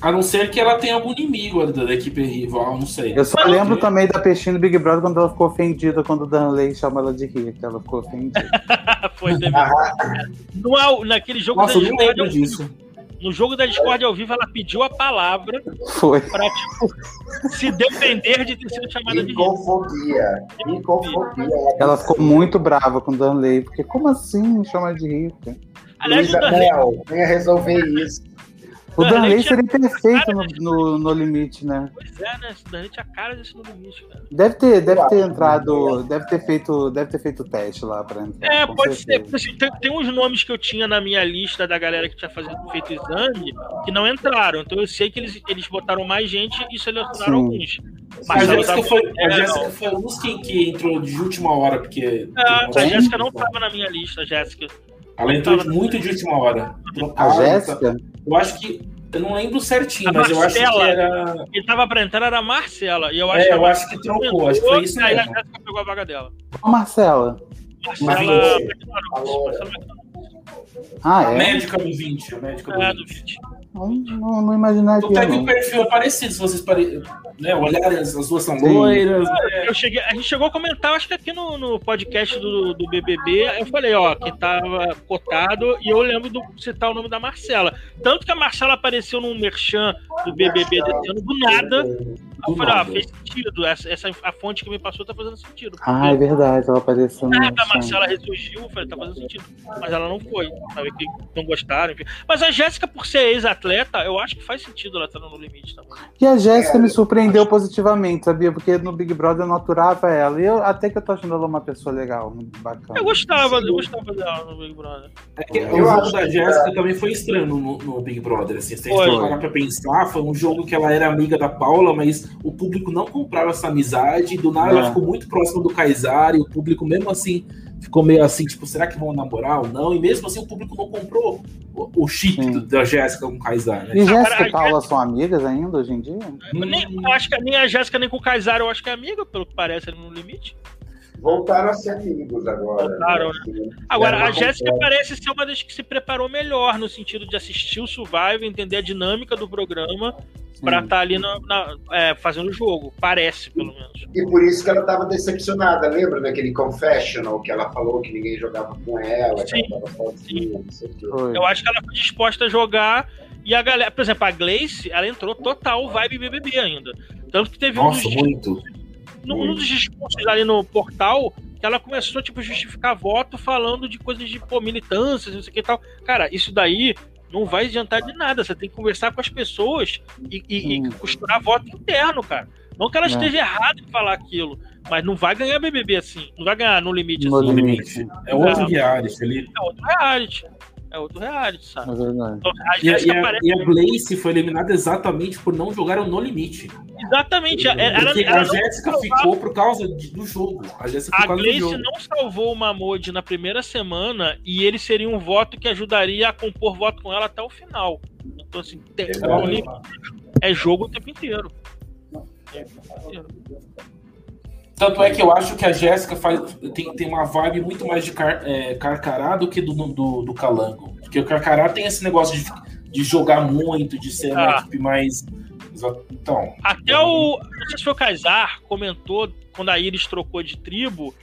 A não ser que ela tenha algum inimigo da, da equipe rival, não sei. Eu só Mas, lembro também da peixinho do Big Brother quando ela ficou ofendida quando o Danley chamou ela de rica. Ela ficou ofendida. [LAUGHS] Foi também. [LAUGHS] no, naquele jogo Nossa, da Discord ao vivo. No jogo da Discord ao vivo, ela pediu a palavra Foi. pra tipo, se defender de ter sido chamada de rica. Ela ficou muito brava com o Danley, porque como assim me chama de rica? Aliás, Luísa Mel, venha resolver isso. O Danley seria perfeito no, no, no, limite, né? Pois é, né? O Danley tinha cara desse no limite, cara. Deve ter, deve ter entrado, deve ter feito, deve ter feito teste lá pra entrar. É, pode certeza. ser. Tem, tem uns nomes que eu tinha na minha lista da galera que tinha fazendo, feito exame que não entraram. Então eu sei que eles, eles botaram mais gente e selecionaram Sim. alguns. Mas a Jéssica foi, a Jéssica foi um dos que, que entrou de última hora, porque. É, a Jéssica não estava na minha lista, a Jéssica. Ela entrou de muito de última hora. A Jéssica? Eu acho que. Eu não lembro certinho, a mas Marcela, eu acho que era. Quem tava pra entrar era a Marcela. E eu acho é, que eu acho que trocou, acho que foi isso mesmo. Aí a Jéssica pegou a vaga dela. A Marcela. Marcela. Ah, é? Médica do 20. A médica do, é, 20. do 20. Não, não, não imaginaria. Até que o perfil é parecido, se vocês pare... né, olharem, as, as duas são loiras. É. Eu cheguei, a gente chegou a comentar, acho que aqui no, no podcast do, do BBB, eu falei, ó, que tava cotado, e eu lembro de citar o nome da Marcela. Tanto que a Marcela apareceu num merchan do BBB desse ano, do nada. Eu falei, ah, fez sentido. Essa, essa, a fonte que me passou tá fazendo sentido. Ah, é verdade, ela apareceu no. a Marcela ressurgiu, eu falei, tá fazendo sentido. Mas ela não foi. Sabe que não gostaram, enfim. Mas a Jéssica, por ser ex-atleta, eu acho que faz sentido ela estar no limite também. E a Jéssica é, me surpreendeu positivamente, sabia? Porque no Big Brother eu não aturava ela. E eu, até que eu tô achando ela uma pessoa legal, bacana. Eu gostava, Sim. eu gostava dela no Big Brother. É que o jogo da Jéssica também foi estranho no, no Big Brother. Assim, se a gente parar pra pensar, foi um jogo que ela era amiga da Paula, mas o público não comprava essa amizade. Do nada é. ela ficou muito próxima do Kaysar e o público, mesmo assim, ficou meio assim, tipo, será que vão namorar ou não? E mesmo assim o público não comprou o, o chip Sim. da Jéssica com o Kaysar, né? E Jéssica e Paula são amigas ainda hoje em dia? Nem, eu acho que nem a Jéssica nem com o Kaysar eu acho que é amiga, pelo que parece no limite. Voltaram a ser amigos agora. Voltaram, né? Assim, agora, a Jéssica parece ser uma das que se preparou melhor no sentido de assistir o Survival, entender a dinâmica do programa para estar tá ali na, na, é, fazendo o jogo. Parece, pelo menos. E por isso que ela estava decepcionada. Lembra daquele confessional que ela falou que ninguém jogava com ela, Sim. que ela estava sozinha, Eu acho que ela foi disposta a jogar. E a galera, por exemplo, a Gleice, ela entrou total vibe BBB ainda. Tanto que teve Nossa, um dos, muito. Num, dos discursos ali no portal, que ela começou tipo, a justificar voto falando de coisas de pô, militâncias, não sei o que e tal. Cara, isso daí não vai adiantar de nada. Você tem que conversar com as pessoas e, e, e costurar voto interno, cara. Não que ela é. esteja errada em falar aquilo, mas não vai ganhar BBB assim. Não vai ganhar no limite no assim. limite. É outro reality ali. É outro reality. É outro reality, sabe? É verdade. Então, a e, e, a, parece... e a Blaze foi eliminada exatamente por não jogar o No Limite. Exatamente. Ela, ela, ela a Jéssica ficou por causa de, do jogo. A Jéssica a não salvou o Mamode na primeira semana e ele seria um voto que ajudaria a compor voto com ela até o final. Então, assim, tem, é, é jogo o tempo inteiro. É o tempo inteiro. Tanto é que eu acho que a Jéssica tem, tem uma vibe muito mais de car, é, Carcará do que do, do, do, Calango. Porque o Carcará tem esse negócio de, de jogar muito, de ser uma ah. equipe mais. Então. Até o. Não sei se foi o Kaysar comentou quando a Iris trocou de tribo.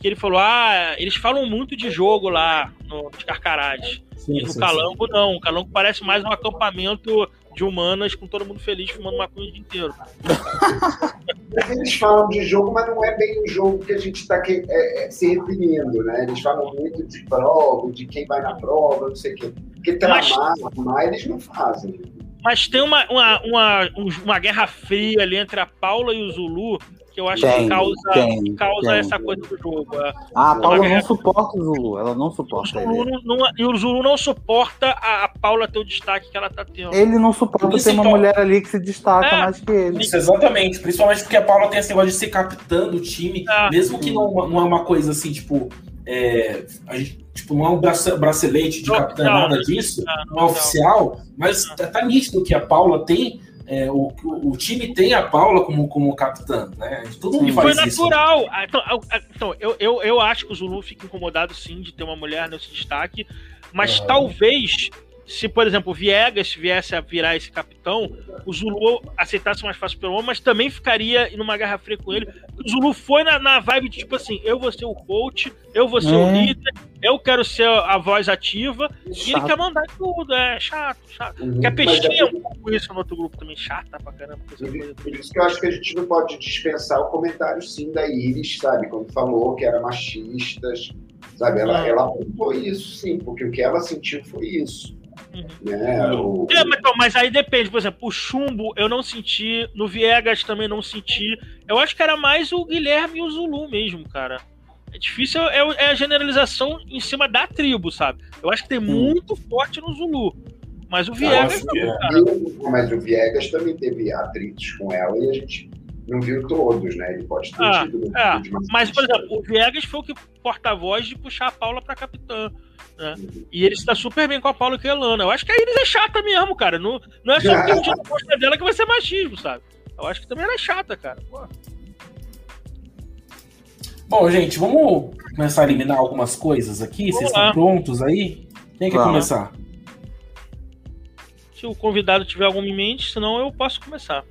Que ele falou: Ah, eles falam muito de jogo lá no, nos Carcarás. Sim, e no sim, Calango, sim. não. O Calango parece mais um acampamento de humanas com todo mundo feliz fumando maconha o dia inteiro. [LAUGHS] Eles falam de jogo, mas não é bem o jogo que a gente está é, é, se referindo, né? Eles falam muito de prova, de quem vai na prova, não sei o quê. Porque tramar, mas, eles não fazem. Mas tem uma, uma, uma, uma guerra fria ali entre a Paula e o Zulu que eu acho tem, que causa, tem, causa tem. essa coisa do jogo. Ah, a Paula não suporta o Zulu, ela não suporta o Zulu não, E o Zulu não suporta a, a, Paula ter o destaque que ela tá tendo. Ele não suporta ter uma mulher ali que se destaca é, mais que ele. Isso, exatamente, principalmente porque a Paula tem esse negócio de ser capitã do time, é. mesmo que não, não é uma coisa assim, tipo, é, a gente, tipo, não é um bracelete de capitã, nada disso, não, não é oficial, mas tá nítido que a Paula tem é, o, o time tem a Paula como, como capitã, né? Todo mundo faz Foi natural. Isso. Ah, então, ah, então eu, eu, eu acho que o Zulu fica incomodado sim de ter uma mulher nesse destaque, mas talvez se, por exemplo, o Viegas viesse a virar esse capitão, o Zulu aceitasse mais fácil pelo homem, mas também ficaria numa guerra fria com ele. O Zulu foi na, na vibe de tipo assim: eu vou ser o coach, eu vou ser é. o líder, eu quero ser a voz ativa, chato. e ele quer mandar tudo. É chato, chato. Uhum. Porque a Peixinha é um pouco isso no outro grupo também, chata pra caramba. Por, por isso que eu acho que a gente não pode dispensar o comentário, sim, da Iris, sabe? Quando falou que era machistas, sabe? Ela, ela apontou isso, sim, porque o que ela sentiu foi isso Uhum. Né? O... É, mas, mas, aí depende, por exemplo, o Chumbo eu não senti, no Viegas também não senti. Eu acho que era mais o Guilherme e o Zulu mesmo, cara. É difícil, é, é a generalização em cima da tribo, sabe? Eu acho que tem muito forte no Zulu. Mas o Viegas Nossa, não, Mas o Viegas também teve atritos com ela e a gente não viu todos, né? Ele pode ter ah, tido. É. Mas, por exemplo, o Viegas foi o que porta-voz de puxar a Paula pra capitã. Né? E ele está super bem com a Paula e a Elana. Eu acho que a Iris é chata mesmo, cara. Não, não é só porque um dia gosta dela que vai ser machismo, sabe? Eu acho que também ela é chata, cara. Pô. Bom, gente, vamos começar a eliminar algumas coisas aqui. Vamos Vocês lá. estão prontos aí? Quem quer começar? Se o convidado tiver alguma em mente, senão eu posso começar.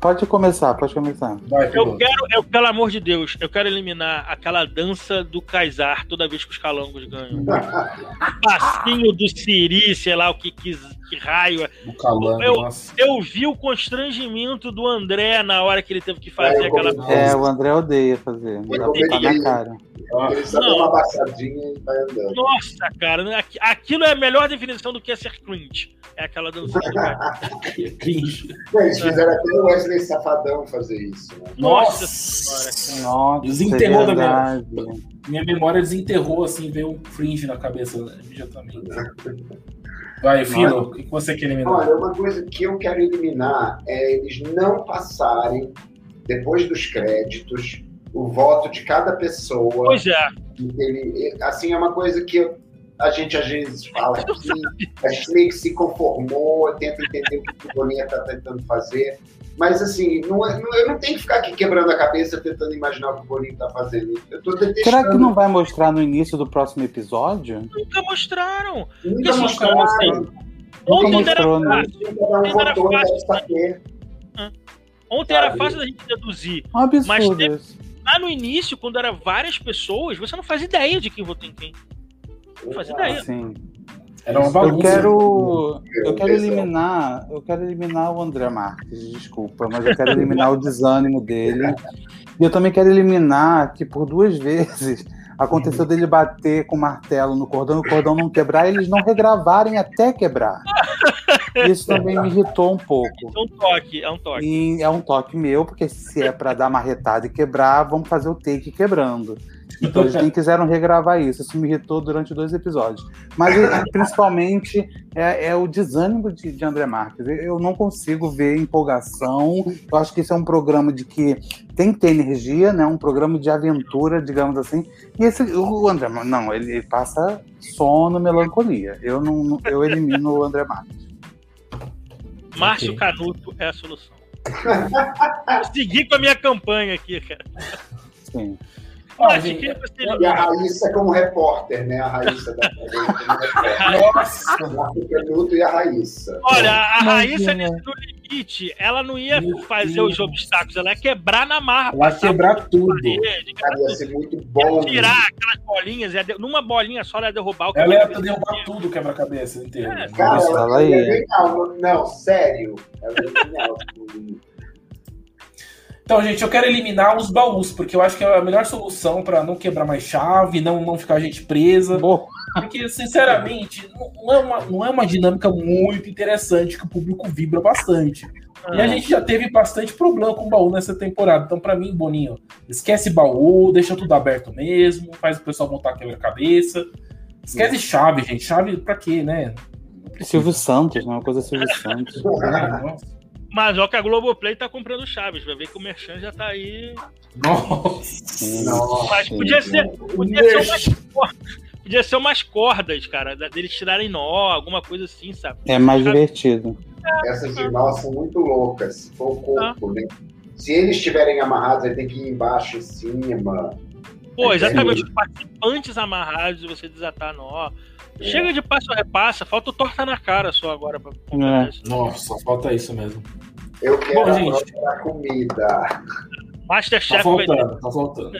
Pode começar, pode começar. Vai, eu quero, eu, pelo amor de Deus, eu quero eliminar aquela dança do Kaysar toda vez que os calangos ganham. [LAUGHS] Passinho do Siri, sei lá o que, que, que raio é. Calango, eu, eu vi o constrangimento do André na hora que ele teve que fazer é, aquela. É, o André odeia fazer. Tá na cara. Ele só uma baixadinha e vai andando. Nossa, cara, aquilo é a melhor definição do que é ser cringe. É aquela do [LAUGHS] cringe. Eles fizeram até o Wesley Safadão fazer isso. Né? Nossa, senhora. Nossa, desenterrou da minha, minha memória, desenterrou assim, veio um cringe na cabeça né, imediatamente. Vai, Filo, o que você quer eliminar? Olha, uma coisa que eu quero eliminar é eles não passarem, depois dos créditos, o voto de cada pessoa. Pois é. Ele, assim, é uma coisa que a gente às vezes fala aqui, a gente meio que se conformou, tenta entender o que o Boninha está tentando fazer. Mas assim, não, é, não, eu não tenho que ficar aqui quebrando a cabeça tentando imaginar o que o Boninho está fazendo. Eu tô detestando. Será que não vai mostrar no início do próximo episódio? Nunca mostraram. Nunca assim, mostraram. Assim, Nunca mostrou, né? Ontem era fácil. Ontem era fácil da gente deduzir. Um absurdo mas teve, lá no início, quando era várias pessoas, você não faz ideia de quem votou em quem. Não faz ideia. Sim. Era uma bagunça. Eu quero, eu quero eliminar, eu quero eliminar o André Marques, desculpa, mas eu quero eliminar o desânimo dele. E eu também quero eliminar que por duas vezes aconteceu dele bater com o martelo no cordão, e o cordão não quebrar, e eles não regravarem até quebrar. Isso também me irritou um pouco. É um toque, é um toque. E é um toque meu, porque se é para dar marretada e quebrar, vamos fazer o take quebrando. Então eles nem quiseram regravar isso. Isso me irritou durante dois episódios. Mas principalmente é, é o desânimo de, de, André Marques. Eu não consigo ver empolgação. Eu acho que isso é um programa de que tem que ter energia, né? Um programa de aventura, digamos assim. E esse, o André, não, ele passa sono, melancolia. Eu não, eu elimino o André Marques. Márcio okay. Canuto é a solução. Seguir com a minha campanha aqui, cara. Sim. Ah, gente, e a Raíssa como repórter, né? A Raíssa da Nossa! O Canuto e a Raíssa. Olha, a Raíssa no limite, ela não ia Meu fazer Deus. os obstáculos, ela ia quebrar na marra. Ela ia quebrar tudo. Parede, Cara, ia ser muito bom. Ia tirar aquelas bolinhas, ia de... numa bolinha só ela ia derrubar o Ela ia derrubar tudo quebra-cabeça inteiro. É, cara, ela, ela ia. Não, não, sério. Ela ia então, gente, eu quero eliminar os baús, porque eu acho que é a melhor solução para não quebrar mais chave, não, não ficar a gente presa. Boa. Porque, sinceramente, não é, uma, não é uma dinâmica muito interessante que o público vibra bastante. Ah. E a ah. gente já teve bastante problema com o baú nessa temporada. Então, para mim, Boninho, esquece baú, deixa tudo aberto mesmo, faz o pessoal montar quebra-cabeça. Esquece chave, gente. Chave pra quê, né? Silvio Santos, né? Uma coisa Silvio Santos. [LAUGHS] nossa. Mas ó que a Globoplay tá comprando Chaves, vai ver que o Merchan já tá aí. Nossa! Mas podia ser, podia ser umas cordas, podia ser umas cordas, cara, deles tirarem nó, alguma coisa assim, sabe? É mais divertido. Essas de nó são muito loucas, se for o corpo, né? Se eles estiverem amarrados, aí tem que ir embaixo, em cima. Pô, exatamente, os participantes amarrados e você desatar nó. É. Chega de passo a repassa, falta o torta na cara só agora pra é. Nossa, falta isso mesmo. Eu quero Bom, gente. a comida. Masterchef tá faltando, tá faltando.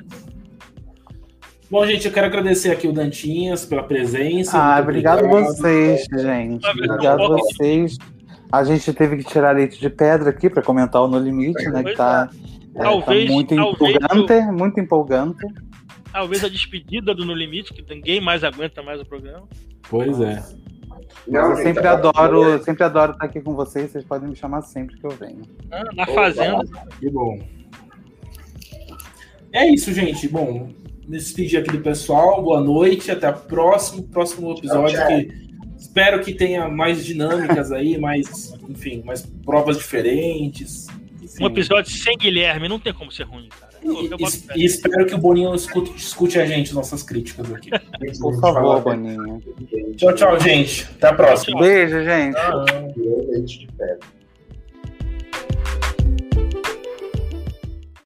Bom, gente, eu quero agradecer aqui o Dantinhas pela presença. Ah, obrigado, obrigado vocês, gente. Obrigado a vocês. A gente teve que tirar leite de pedra aqui para comentar o No Limite, né? Que tá, é, talvez, tá muito empolgante, eu... muito empolgante. Talvez a despedida do No Limite, que ninguém mais aguenta mais o programa. Pois é. Não, eu sempre tá adoro, sempre adoro estar aqui com vocês. Vocês podem me chamar sempre que eu venho. Ah, na fazenda. Que bom. É isso, gente. Bom, me despedir aqui do pessoal. Boa noite. Até o próximo, próximo episódio. Tchau, tchau. Que espero que tenha mais dinâmicas aí, [LAUGHS] mais, enfim, mais provas diferentes. Enfim. Um episódio sem Guilherme, não tem como ser ruim, cara. E, e, espero que o Boninho escute, escute, a gente, nossas críticas aqui. Por favor, Boninho. Tchau, tchau, gente. Até a próxima. Beijo, gente. Tchau.